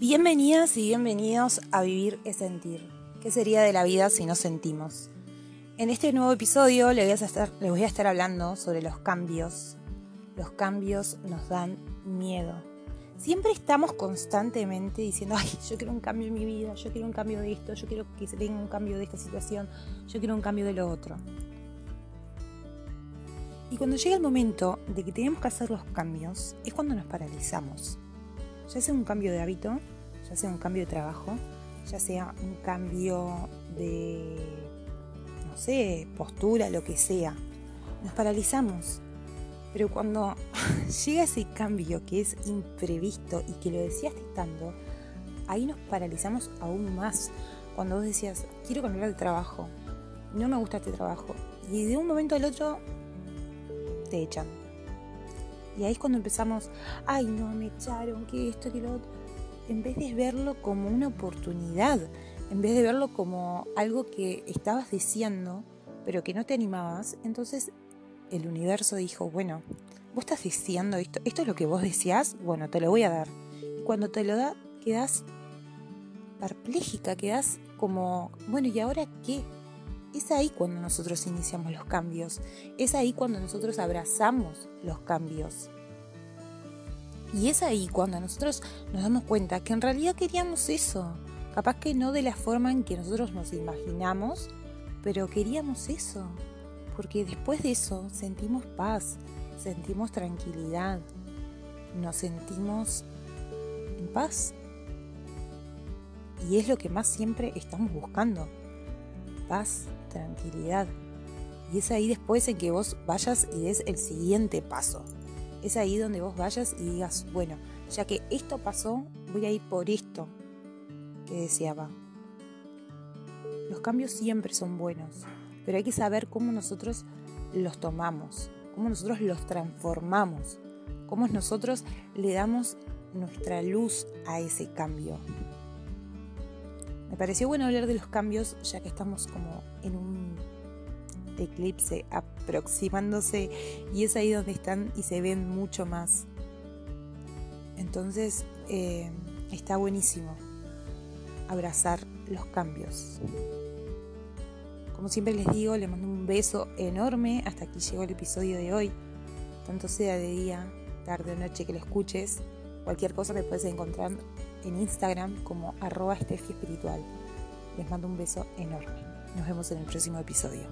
Bienvenidas y bienvenidos a Vivir es Sentir. ¿Qué sería de la vida si no sentimos? En este nuevo episodio les voy, a estar, les voy a estar hablando sobre los cambios. Los cambios nos dan miedo. Siempre estamos constantemente diciendo, ay, yo quiero un cambio en mi vida, yo quiero un cambio de esto, yo quiero que se tenga un cambio de esta situación, yo quiero un cambio de lo otro. Y cuando llega el momento de que tenemos que hacer los cambios, es cuando nos paralizamos ya sea un cambio de hábito, ya sea un cambio de trabajo, ya sea un cambio de, no sé, postura, lo que sea. Nos paralizamos. Pero cuando llega ese cambio que es imprevisto y que lo decías estando, ahí nos paralizamos aún más. Cuando vos decías, quiero cambiar de trabajo, no me gusta este trabajo, y de un momento al otro te echan y ahí es cuando empezamos, ay no, me echaron, que esto, que lo otro. En vez de verlo como una oportunidad, en vez de verlo como algo que estabas diciendo, pero que no te animabas, entonces el universo dijo, bueno, vos estás diciendo esto, esto es lo que vos decías, bueno, te lo voy a dar. Cuando te lo da, quedas perpléjica, quedas como, bueno, ¿y ahora qué? Es ahí cuando nosotros iniciamos los cambios, es ahí cuando nosotros abrazamos los cambios. Y es ahí cuando nosotros nos damos cuenta que en realidad queríamos eso. Capaz que no de la forma en que nosotros nos imaginamos, pero queríamos eso. Porque después de eso sentimos paz, sentimos tranquilidad, nos sentimos en paz. Y es lo que más siempre estamos buscando. Paz, tranquilidad. Y es ahí después en que vos vayas y des el siguiente paso. Es ahí donde vos vayas y digas, bueno, ya que esto pasó, voy a ir por esto que deseaba. Los cambios siempre son buenos, pero hay que saber cómo nosotros los tomamos, cómo nosotros los transformamos, cómo nosotros le damos nuestra luz a ese cambio. Me pareció bueno hablar de los cambios ya que estamos como en un eclipse aproximándose y es ahí donde están y se ven mucho más. Entonces eh, está buenísimo abrazar los cambios. Como siempre les digo, les mando un beso enorme. Hasta aquí llegó el episodio de hoy. Tanto sea de día, tarde o noche que lo escuches. Cualquier cosa me puedes encontrar en Instagram como arroba espiritual. Les mando un beso enorme. Nos vemos en el próximo episodio.